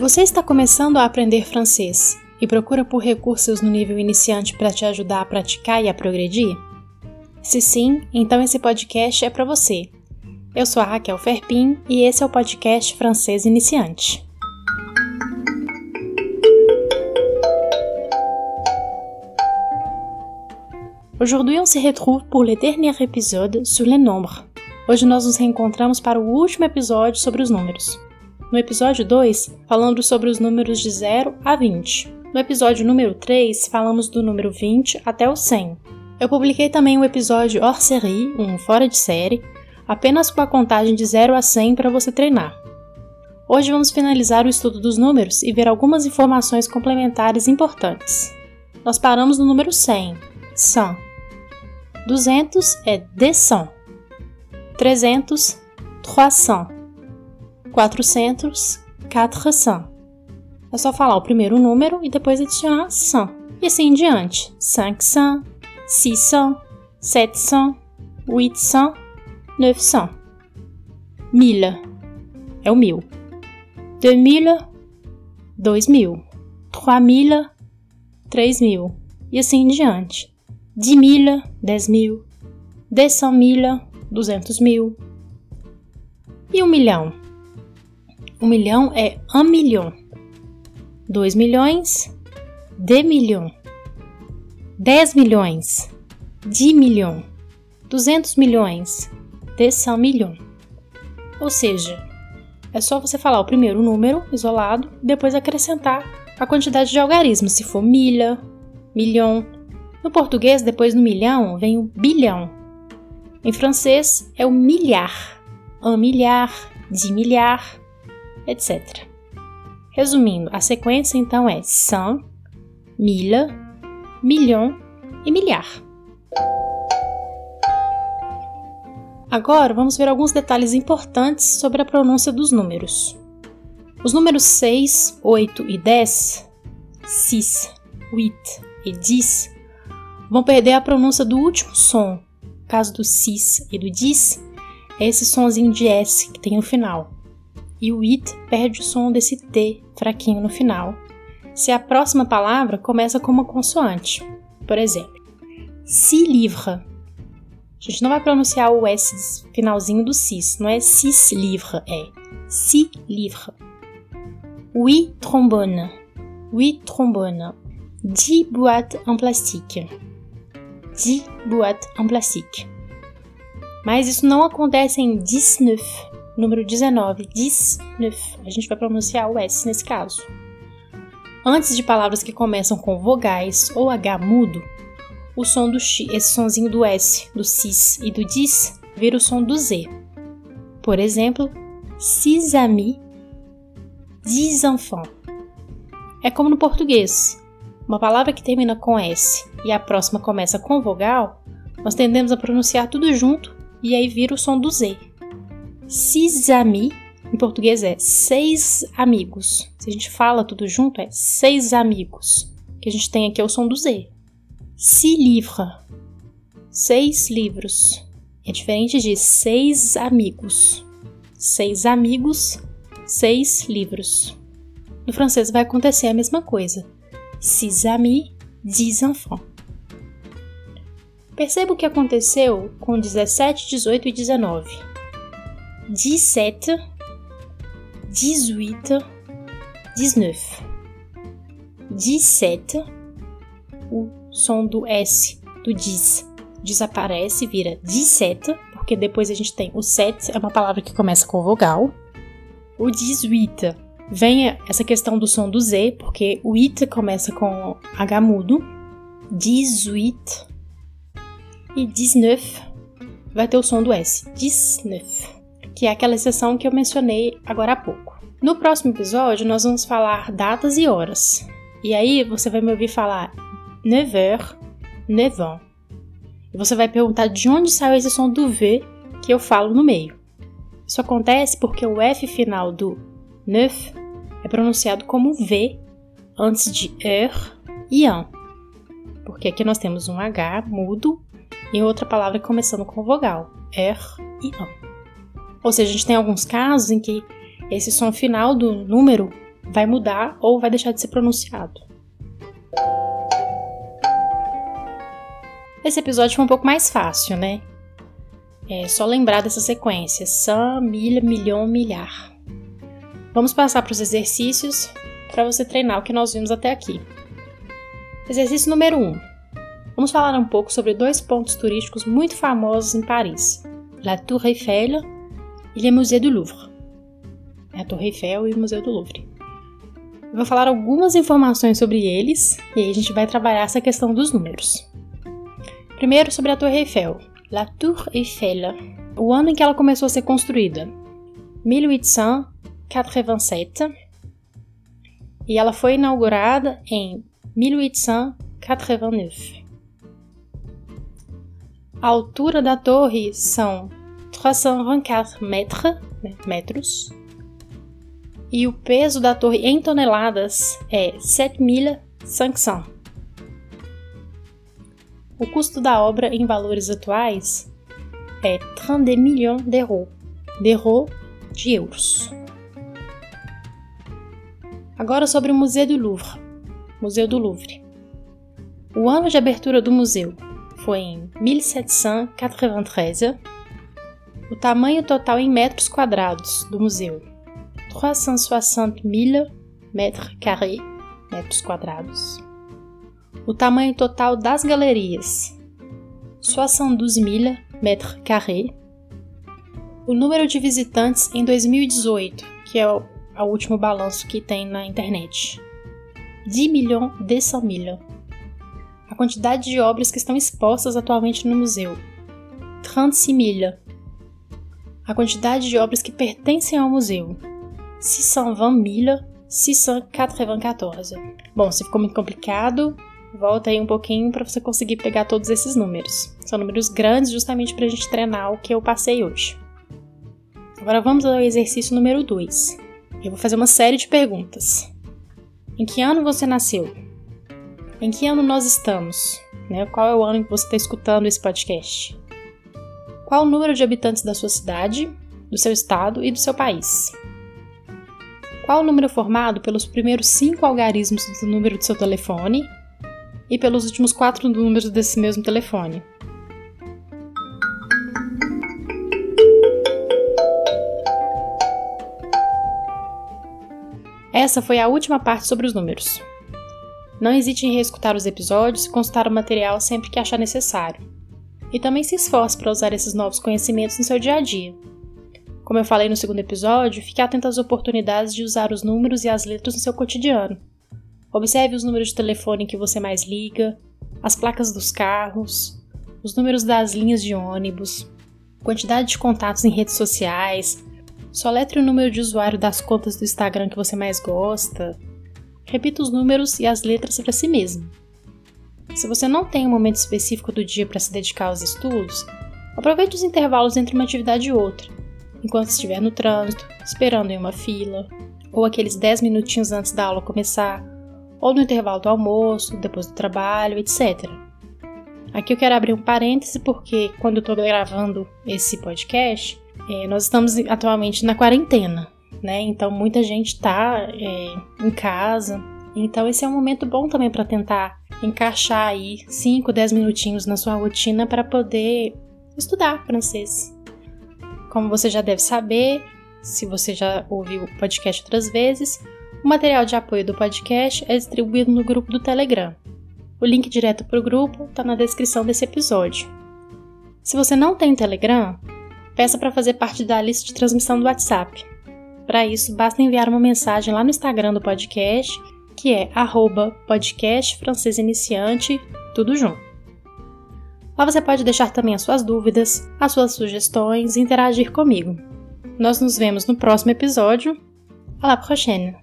Você está começando a aprender francês e procura por recursos no nível iniciante para te ajudar a praticar e a progredir? Se sim, então esse podcast é para você. Eu sou a Raquel Ferpin e esse é o podcast Francês Iniciante. Aujourd'hui, on se retrouve pour le dernier épisode sur les nombres. Hoje nós nos reencontramos para o último episódio sobre os números. No episódio 2, falamos sobre os números de 0 a 20. No episódio número 3, falamos do número 20 até o 100. Eu publiquei também o um episódio hors série, um fora de série, apenas com a contagem de 0 a 100 para você treinar. Hoje vamos finalizar o estudo dos números e ver algumas informações complementares importantes. Nós paramos no número 100, 100. 200 é 200. 300, 300. 400, 400. É só falar o primeiro número e depois adicionar 100. E assim em diante. 500, 600, 700, 800, 900. 1000 é o mil. 2000, 2000. 3000, 3000. E assim em diante dix mille, dez mil, dez cent mille, duzentos mil. E um milhão? Um milhão é um milhão. Dois milhões, de milhão. Dez milhões, de milhão. Duzentos milhões, de cent milhão. Ou seja, é só você falar o primeiro número isolado depois acrescentar a quantidade de algarismos, se for milha, milhão, no português, depois do milhão, vem o bilhão. Em francês, é o milhar, un milhar, dix milhar, etc. Resumindo, a sequência então é cent, mille, milhão e milhar. Agora vamos ver alguns detalhes importantes sobre a pronúncia dos números. Os números 6, 8 e 10, 6, 8 e 10, vão perder a pronúncia do último som. No caso do cis e do dis, é esse sonzinho de S que tem no final. E o it perde o som desse T fraquinho no final, se a próxima palavra começa com uma consoante. Por exemplo, se livre. A gente não vai pronunciar o S finalzinho do cis, não é cis livre, é si livre. Oui, trombone. Oui, trombone. 10 boîtes en plastique. 10 boîtes en plastique. Mas isso não acontece em 19, número 19, 19. A gente vai pronunciar o S nesse caso. Antes de palavras que começam com vogais ou H mudo, o som do X, esse sonzinho do S, do cis e do dis, vira o som do Z. Por exemplo, six amis, dix enfants. É como no português. Uma palavra que termina com S e a próxima começa com vogal, nós tendemos a pronunciar tudo junto e aí vira o som do Z. Six amis, em português é seis amigos. Se a gente fala tudo junto, é seis amigos. que a gente tem aqui é o som do Z. Six livres, seis livros. É diferente de seis amigos. Seis amigos, seis livros. No francês vai acontecer a mesma coisa six amis, dix enfants. Perceba o que aconteceu com 17, 18 e 19. 17, 18, 19. 17, o som do S do diz desaparece, vira 17, porque depois a gente tem o 7, é uma palavra que começa com vogal. O 18 vem essa questão do som do Z, porque o it começa com H mudo, 18 e 19 vai ter o som do S, 19, que é aquela exceção que eu mencionei agora há pouco. No próximo episódio, nós vamos falar datas e horas. E aí você vai me ouvir falar 9 heures, 9 ans. E você vai perguntar de onde saiu esse som do V que eu falo no meio. Isso acontece porque o F final do neuf é pronunciado como V antes de er e an, porque aqui nós temos um H mudo e outra palavra começando com vogal, er e an. Ou seja, a gente tem alguns casos em que esse som final do número vai mudar ou vai deixar de ser pronunciado. Esse episódio foi um pouco mais fácil, né? É só lembrar dessa sequência: cent, milha, milhão, milhar. Vamos passar para os exercícios para você treinar o que nós vimos até aqui. Exercício número 1. Um. Vamos falar um pouco sobre dois pontos turísticos muito famosos em Paris: La Tour Eiffel e le Musée du Louvre. A Torre Eiffel e o Museu do Louvre. Eu vou falar algumas informações sobre eles e aí a gente vai trabalhar essa questão dos números. Primeiro sobre a Torre Eiffel. La Tour Eiffel. O ano em que ela começou a ser construída. 1887. E ela foi inaugurada em 1889. A altura da torre são 324 metros, né, metros e o peso da torre em toneladas é 7.500. O custo da obra em valores atuais é 30 milhões d'euros, d'euros de euros. Agora sobre o Museu do Louvre. Museu do Louvre. O ano de abertura do museu foi em 1793. O tamanho total em metros quadrados do museu 360 mil metros carrés, metros quadrados. O tamanho total das galerias, 72 mil metros carrés. O número de visitantes em 2018, que é o, é o último balanço que tem na internet, 10 milhões de 100 mil. A quantidade de obras que estão expostas atualmente no museu, 36 mil. A quantidade de obras que pertencem ao museu, 620.694. Bom, se ficou muito complicado, volta aí um pouquinho para você conseguir pegar todos esses números. São números grandes justamente para a gente treinar o que eu passei hoje. Agora vamos ao exercício número 2. Eu vou fazer uma série de perguntas. Em que ano você nasceu? Em que ano nós estamos? Né? Qual é o ano que você está escutando esse podcast? Qual o número de habitantes da sua cidade, do seu estado e do seu país? Qual o número formado pelos primeiros cinco algarismos do número de seu telefone e pelos últimos quatro números desse mesmo telefone? Essa foi a última parte sobre os números. Não hesite em reescutar os episódios e consultar o material sempre que achar necessário. E também se esforce para usar esses novos conhecimentos no seu dia a dia. Como eu falei no segundo episódio, fique atento às oportunidades de usar os números e as letras no seu cotidiano. Observe os números de telefone que você mais liga, as placas dos carros, os números das linhas de ônibus, quantidade de contatos em redes sociais, soletre o número de usuário das contas do Instagram que você mais gosta. Repita os números e as letras para si mesmo. Se você não tem um momento específico do dia para se dedicar aos estudos, aproveite os intervalos entre uma atividade e outra enquanto estiver no trânsito, esperando em uma fila, ou aqueles 10 minutinhos antes da aula começar, ou no intervalo do almoço, depois do trabalho, etc. Aqui eu quero abrir um parêntese porque quando eu estou gravando esse podcast, é, nós estamos atualmente na quarentena, né? Então muita gente está é, em casa. Então esse é um momento bom também para tentar encaixar aí 5, 10 minutinhos na sua rotina para poder estudar francês. Como você já deve saber, se você já ouviu o podcast outras vezes, o material de apoio do podcast é distribuído no grupo do Telegram. O link direto para o grupo está na descrição desse episódio. Se você não tem Telegram, peça para fazer parte da lista de transmissão do WhatsApp. Para isso, basta enviar uma mensagem lá no Instagram do podcast, que é arroba podcast francês iniciante, tudo junto. Lá você pode deixar também as suas dúvidas, as suas sugestões e interagir comigo. Nós nos vemos no próximo episódio. À la prochaine!